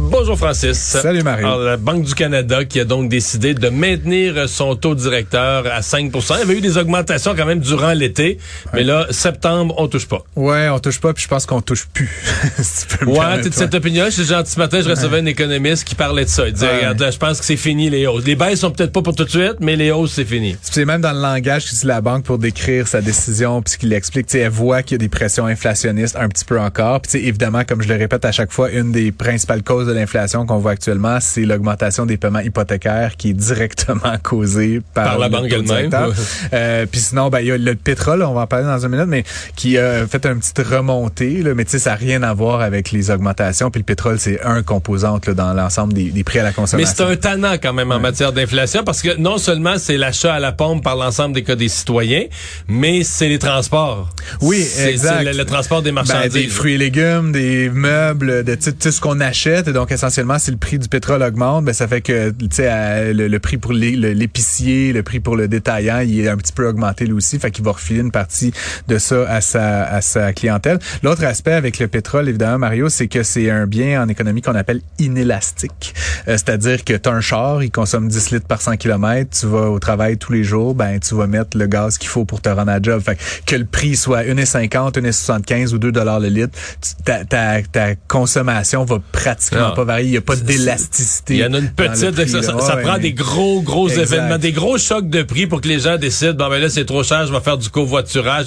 Bonjour Francis. Salut Marie. Alors, la Banque du Canada qui a donc décidé de maintenir son taux directeur à 5 Il y avait eu des augmentations quand même durant l'été, mais là, septembre, on touche pas. Ouais, on touche pas, puis je pense qu'on touche plus. si tu peux me ouais, de cette opinion. Je gentil ce matin, je recevais un économiste qui parlait de ça. Il disait, regarde, là, je pense que c'est fini les hausses. Les baisses sont peut-être pas pour tout de suite, mais les hausses, c'est fini. C'est même dans le langage qu'utilise la banque pour décrire sa décision, puis ce qu'il explique, elle voit qu'il y a des pressions inflationnistes un petit peu encore. Puis évidemment, comme je le répète à chaque fois, une des principales causes de l'inflation qu'on voit actuellement, c'est l'augmentation des paiements hypothécaires qui est directement causée par, la banque elle-même. Euh, puis sinon, ben, il y a le pétrole, on va en parler dans une minute, mais qui a fait une petite remontée. Là, mais tu sais, ça n'a rien à voir avec les augmentations. Puis le pétrole, c'est un composant là, dans l'ensemble des, des, prix à la consommation. Mais c'est un tannant quand même en matière d'inflation parce que non seulement c'est l'achat à la pompe par l'ensemble des cas des citoyens, mais c'est les transports. Oui, exact. C'est le, transport des ben, marchandises. des fruits et légumes, des meubles, de tout ce qu'on achète. Et donc essentiellement, si le prix du pétrole augmente, ben ça fait que tu sais le, prix pour l'épicier, le prix pour le détaillant, il est un petit peu augmenté lui aussi, fait qu'il va refiler une partie de ça à sa à sa clientèle. L'autre aspect avec le pétrole évidemment Mario, c'est que c'est un bien en économie qu'on appelle inélastique. Euh, c'est-à-dire que tu as un char, il consomme 10 litres par 100 km, tu vas au travail tous les jours, ben tu vas mettre le gaz qu'il faut pour te rendre à job. Fait que le prix soit 1,50, 1,75 ou 2 dollars le litre, ta, ta consommation va pratiquement ah. pas il y a pas d'élasticité. Il y en a une petite, ça, prend des gros gros événements, des gros chocs de prix pour que les gens décident bon ben là c'est trop cher, je vais faire du covoiturage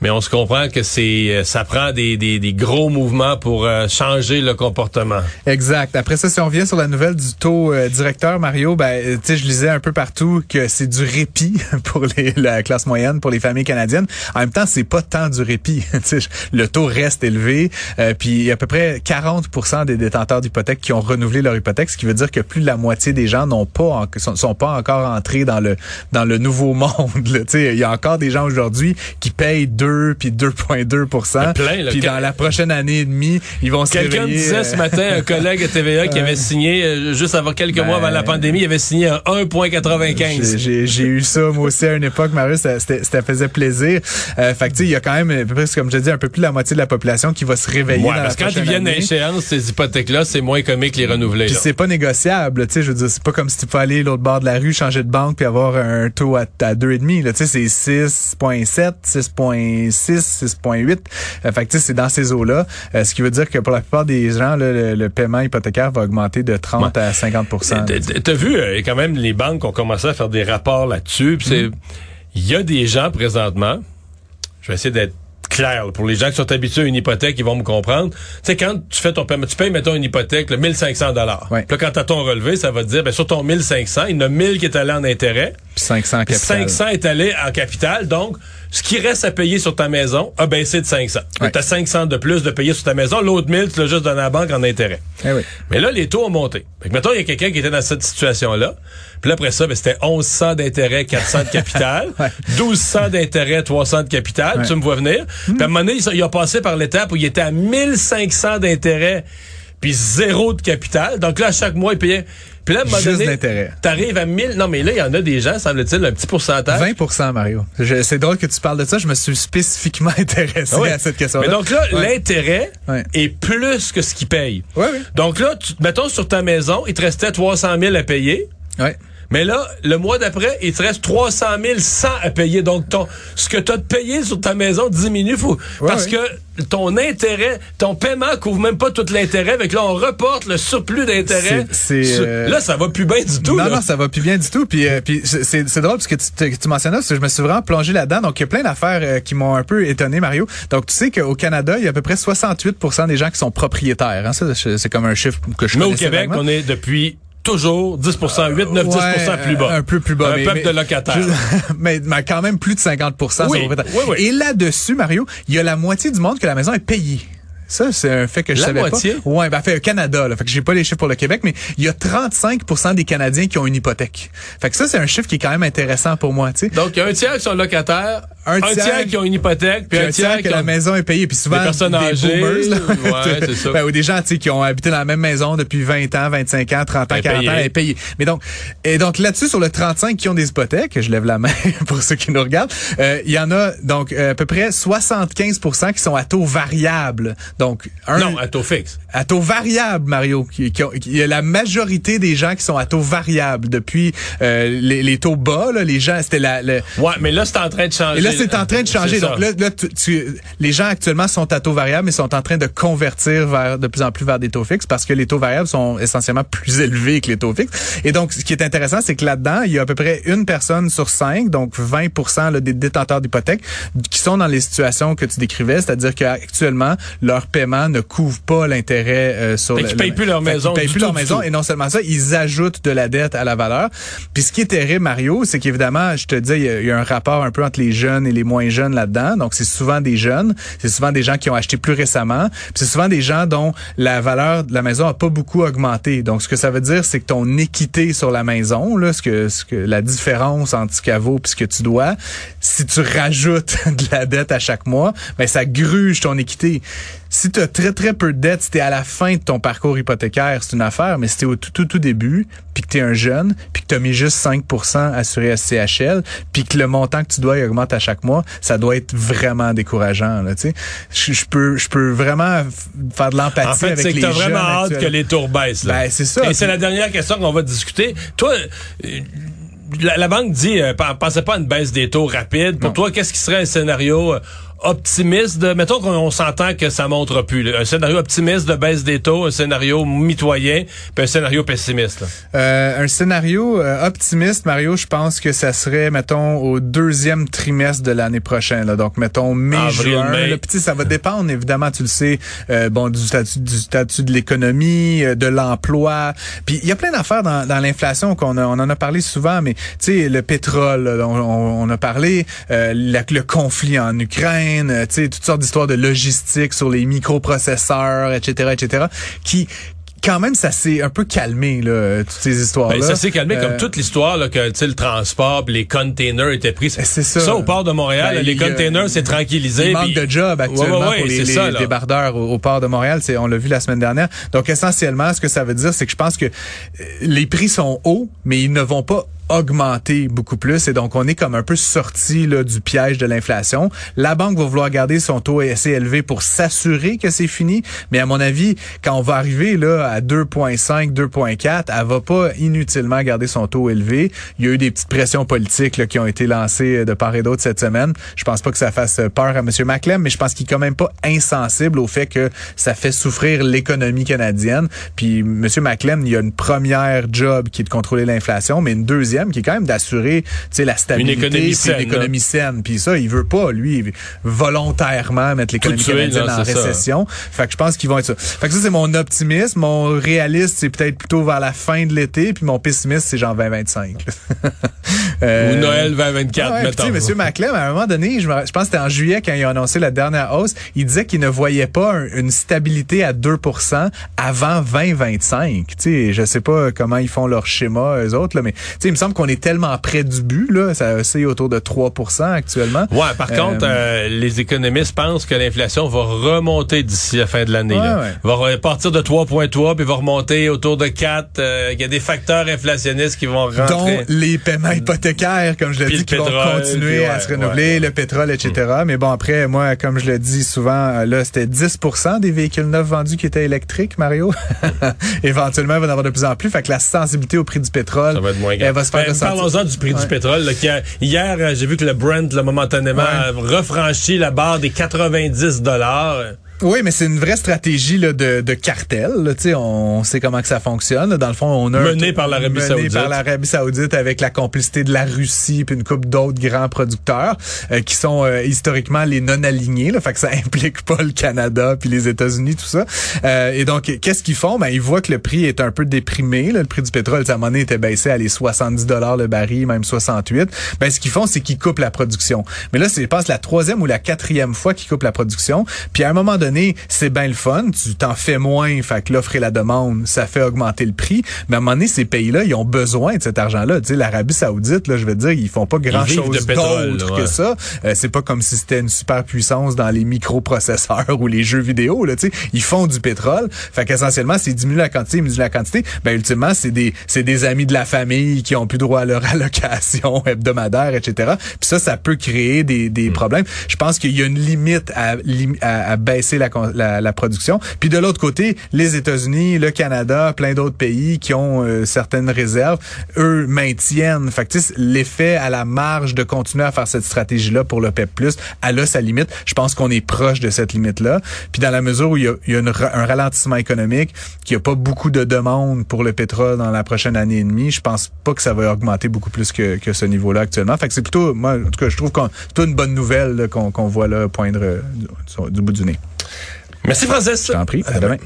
mais on se comprend que c'est euh, ça prend des, des, des, gros mouvements pour euh, changer le comportement. Exact. Après ça, si on revient sur la nouvelle du taux euh, directeur, Mario, ben, sais, je lisais un peu partout que c'est du répit pour les, la classe moyenne, pour les familles canadiennes. En même temps, c'est pas tant du répit. le taux reste élevé, puis il y a à peu près 40% des détenteurs d'hypothèques qui ont renouvelé leur hypothèque, ce qui veut dire que plus de la moitié des gens n'ont pas sont, pas encore entrés dans le dans le nouveau monde. Il y a encore des gens aujourd'hui qui payent deux puis 2,2 Puis dans la prochaine année et demie, ils vont se Quelqu'un disait ce matin, un collègue à TVA qui avait signé, euh, juste avant quelques mois avant la ben, pandémie, il avait signé un 1,95. J'ai eu ça, moi aussi, à une époque, Marius, ça, ça faisait plaisir. Euh, fait que, tu sais, il y a quand même, comme je dis, un peu plus de la moitié de la population qui va se réveiller ouais, parce que quand ils viennent à échéance, ces hypothèques-là, c'est moins comique les renouveler. Puis c'est pas négociable, tu sais, je veux dire, c'est pas comme si tu pouvais aller l'autre bord de la rue, changer de banque puis avoir un taux à, à 2,5, tu sais, c'est 6,7, 6,6 6,8. Euh, fait que c'est dans ces eaux-là. Euh, ce qui veut dire que pour la plupart des gens, le, paiement hypothécaire va augmenter de 30 à 50 T'as vu, euh, quand même, les banques ont commencé à faire des rapports là-dessus. Mm-hmm. Il y a des gens présentement, je vais essayer d'être clair pour les gens qui sont habitués à une hypothèque, ils vont me comprendre. Tu sais quand tu fais ton paiement, tu payes mettons une hypothèque, le 1500 dollars. Ouais. Puis quand tu as ton relevé, ça va te dire ben sur ton 1500, il y en a 1000 qui est allé en intérêt. Puis 500 capital. 500 est allé en capital. Donc ce qui reste à payer sur ta maison a baissé de 500. Tu as 500 de plus de payer sur ta maison, l'autre 1000 tu l'as juste donné à la banque en intérêt. Eh oui. Mais là les taux ont monté. Fait que mettons il y a quelqu'un qui était dans cette situation là. Puis après ça, ben, c'était 1100 d'intérêt, 400 de capital, 1200 d'intérêt, 300 de capital. Tu me vois venir. Puis à un moment donné, il a passé par l'étape où il était à 1500 d'intérêt puis zéro de capital. Donc là, à chaque mois, il payait. Puis là, à un moment donné, t'arrives à 1000. Non, mais là, il y en a des gens, semble-t-il, un petit pourcentage. 20% Mario. C'est drôle que tu parles de ça. Je me suis spécifiquement intéressé ah à cette question-là. Mais donc là, l'intérêt est plus que ce qu'il paye. Oui, oui. Donc là, tu, mettons sur ta maison, il te restait 300 000 à payer. Ouais. Mais là, le mois d'après, il te reste 300 000 100 à payer. Donc, ton, ce que tu as payé sur ta maison diminue. Faut, parce que ton intérêt, ton paiement couvre même pas tout l'intérêt. Avec là, on reporte le surplus d'intérêt. Euh, là, ça va plus bien du tout. Non, non, ça va plus bien du tout. Puis, euh, puis c'est drôle parce que tu, tu mentionnais, parce que je me suis vraiment plongé là-dedans. Donc, il y a plein d'affaires euh, qui m'ont un peu étonné, Mario. Donc, tu sais qu'au Canada, il y a à peu près 68% des gens qui sont propriétaires. Hein. C'est comme un chiffre que je Mais au Québec, on est depuis toujours 10% 8, 9, 10% plus bas. Un peu plus bas. Un peuple de locataires. mais, mais, quand même plus de 50% oui, oui, Et là-dessus, Mario, il y a la moitié du monde que la maison est payée. Ça, c'est un fait que je la savais moitié? pas. Ouais, ben fait Canada, là. Fait que j'ai pas les chiffres pour le Québec, mais il y a 35% des Canadiens qui ont une hypothèque. Fait que ça, c'est un chiffre qui est quand même intéressant pour moi, tu sais. Donc, il y a un tiers qui sont locataires, un, tiers, qui ont une hypothèque, puis un, tiers, que la maison est payée. Puis souvent, des personnes âgées, ouais, c'est ça. Ben, ou des gens qui ont habité dans la même maison depuis 20 ans, 25 ans, 30 ans, 40 ans, et payé. Mais donc, et donc là-dessus, sur le 35 qui ont des hypothèques, je lève la main pour ceux qui nous regardent, euh, il y en a donc euh, à peu près 75% qui sont à taux variable. Donc, un, non, à taux fixe. À taux variable, Mario. Qui, il y a la majorité des gens qui sont à taux variable depuis euh, les, les, taux bas. Là, les gens, c'était la. Le... Ouais, mais là c'est en train de changer. Et là c'est en train de changer. Donc là, là tu, les gens actuellement sont à taux variable, mais sont en train de convertir vers de plus en plus vers des taux fixes parce que les taux variables sont essentiellement plus élevés que les taux fixes. Et donc, ce qui est intéressant, c'est que là-dedans, il y a à peu près une personne sur cinq, donc 20 là, des détenteurs d'hypothèques, qui sont dans les situations que tu décrivais, c'est-à-dire qu'actuellement leur paiement ne couvre pas l'intérêt euh, sur. Le, payent plus leur maison. Ils payent plus leur maison et non seulement ça, ils ajoutent de la dette à la valeur. Puis ce qui est terrible, Mario, c'est qu'évidemment, je te dis, il y, a, un rapport un peu entre les jeunes et les moins jeunes là-dedans. Donc c'est souvent des jeunes, c'est souvent des gens qui ont acheté plus récemment, c'est souvent des gens dont la valeur de la maison a pas beaucoup augmenté. Donc ce que ça veut dire, c'est que ton équité sur la maison, là, ce que, ce que la différence entre ce qu'elle vaut et ce que tu dois, si tu rajoutes de la dette à chaque mois, ben ça gruge ton équité. Si tu as très très peu de dette, si tu à la fin de ton parcours hypothécaire, c'est une affaire, mais si tu au tout, tout, tout début, puis que tu es un jeune, puis que tu as mis juste 5% assuré à CHL, puis que le montant que tu dois augmente à chaque mois, ça doit être vraiment décourageant. Là, je, je peux je peux vraiment faire de l'empathie en fait, c'est que as vraiment hâte que les tours baissent. Là. Ben, c'est ça. Et c'est la dernière question qu'on va discuter. Toi, euh, la, banque dit, euh, pensez pas à une baisse des taux rapide. Pour toi, qu'est-ce qui serait un scénario euh, optimiste de, mettons qu'on s'entend que ça montre plus. Un scénario optimiste de baisse des taux, un scénario mitoyen, puis un scénario pessimiste. Euh, un scénario euh, optimiste, Mario, je pense que ça serait, mettons, au deuxième trimestre de l'année prochaine. Là. Donc, mettons, mai, juin. Le petit, ça va dépendre, évidemment, tu le sais, euh, bon, du statut, du statut de l'économie, de l'emploi. Puis, il y a plein d'affaires dans, dans l'inflation qu'on on en a parlé souvent, mais tu sais, le pétrole, on, on, a parlé, le conflit en Ukraine, euh, tu sais, toutes sortes d'histoires de logistique sur les microprocesseurs, etc., etc., qui quand même, ça s'est un peu calmé, là, toutes ces histoires-là. Ben, ça s'est calmé comme euh, toute l'histoire, là, que le transport, les containers étaient pris. Ben, c'est ça. Ça, au port de Montréal, ben, les containers, c'est tranquillisé. Il manque de job actuellement pour les, débardeurs au, port de Montréal. C'est, on l'a vu la semaine dernière. Donc, essentiellement, ce que ça veut dire, c'est que je pense que euh, les prix sont hauts, mais ils ne vont pas augmenter beaucoup plus et donc on est comme un peu sorti là, du piège de l'inflation. La banque va vouloir garder son taux assez élevé pour s'assurer que c'est fini, mais à mon avis, quand on va arriver là à 2.5, 2.4, elle va pas inutilement garder son taux élevé. Il y a eu des petites pressions politiques là, qui ont été lancées de part et d'autre cette semaine. Je pense pas que ça fasse peur à M. Maclem, mais je pense qu'il est quand même pas insensible au fait que ça fait souffrir l'économie canadienne. Puis M. Maclem, il y a une première job qui est de contrôler l'inflation, mais une deuxième qui est quand même d'assurer la stabilité, une économie saine, une économie saine. Puis ça, il veut pas, lui, volontairement mettre l'économie canadienne en récession. Fait que je pense qu'ils vont être ça. Fait que ça, c'est mon optimisme. Mon réaliste, c'est peut-être plutôt vers la fin de l'été. Puis mon pessimiste, c'est genre 2025. euh, Ou Noël 2024, ouais, mettons. Monsieur Maclem, à un moment donné, je, me, je pense que c'était en juillet quand il a annoncé la dernière hausse, il disait qu'il ne voyait pas une stabilité à 2% avant 2025. Tu sais, je sais pas comment ils font leur schéma, eux autres, là, mais il me semble qu'on est tellement près du but, là, ça c'est autour de 3% actuellement. Ouais, par contre, euh, euh, les économistes pensent que l'inflation va remonter d'ici la fin de l'année. Ouais, Va partir de 3,3 puis va remonter autour de 4. Euh, il y a des facteurs inflationnistes qui vont rentrer. Dont les paiements hypothécaires, comme je l'ai dit, qui vont continuer à se renouveler, le pétrole, etc. Mm. Mais bon, après, moi, comme je le dis souvent, là, c'était 10% des véhicules neufs vendus qui étaient électriques, Mario. Éventuellement, il va y en avoir de plus en plus. Fait que la sensibilité au prix du pétrole, ça va être moins elle va se ben, Parlons-en du prix du pétrole. hier, euh, j'ai vu que le Brent, là, momentanément, a refranchi la barre des 90 dollars. Oui, mais c'est une vraie stratégie là, de, de cartel. Là, on sait comment que ça fonctionne. Dans le fond, on a mené par l'Arabie Saoudite, par l'Arabie Saoudite avec la complicité de la Russie puis une couple d'autres grands producteurs euh, qui sont euh, historiquement les non alignés. Là, fait que ça implique pas le Canada puis les États-Unis tout ça. Euh, et donc, qu'est-ce qu'ils font? Ben ils voient que le prix est un peu déprimé. Là, le prix du pétrole, sa monnaie était baissé à les 70 dollars le baril, même 68. Ben ce qu'ils font, c'est qu'ils coupent la production. Mais là, c'est je pense la troisième ou la quatrième fois qu'ils coupent la production. Puis à un moment donné donné, c'est bien le fun, tu t'en fais moins, fait que l'offre et la demande, ça fait augmenter le prix. Mais à un moment donné, ces pays-là, ils ont besoin de cet argent-là. Tu sais, l'Arabie Saoudite, là, je veux dire, ils font pas grand-chose d'autre que ça. Euh, c'est pas comme si c'était une super puissance dans les microprocesseurs ou les jeux vidéo. Là, tu sais, ils font du pétrole. Fait qu'essentiellement, c'est diminuer la quantité, diminuer la quantité. Ben ultimement, c'est des c'est des amis de la famille qui ont plus droit à leur allocation hebdomadaire, etc. Puis ça, ça peut créer des, des hmm. problèmes. Je pense qu'il y a une limite à, à, baisser la, la, la, production. Puis de l'autre côté, les États-Unis, le Canada, plein d'autres pays qui ont euh, certaines réserves, eux maintiennent. Fait l'effet à la marge de continuer à faire cette stratégie-là pour le PEP+, elle a sa limite. Je pense qu'on est proche de cette limite-là. Puis dans la mesure où il y a, il y a un ralentissement économique, qu'il n'y a pas beaucoup de demandes pour le pétrole dans la prochaine année et demie, je pense pas que ça va augmenter beaucoup plus que, que ce niveau-là actuellement. Fait que c'est plutôt, moi, en tout cas, je trouve que c'est une bonne nouvelle qu'on voit là poindre du, du, bout du nez. Merci, Francis. Je t'en prie. À, demain.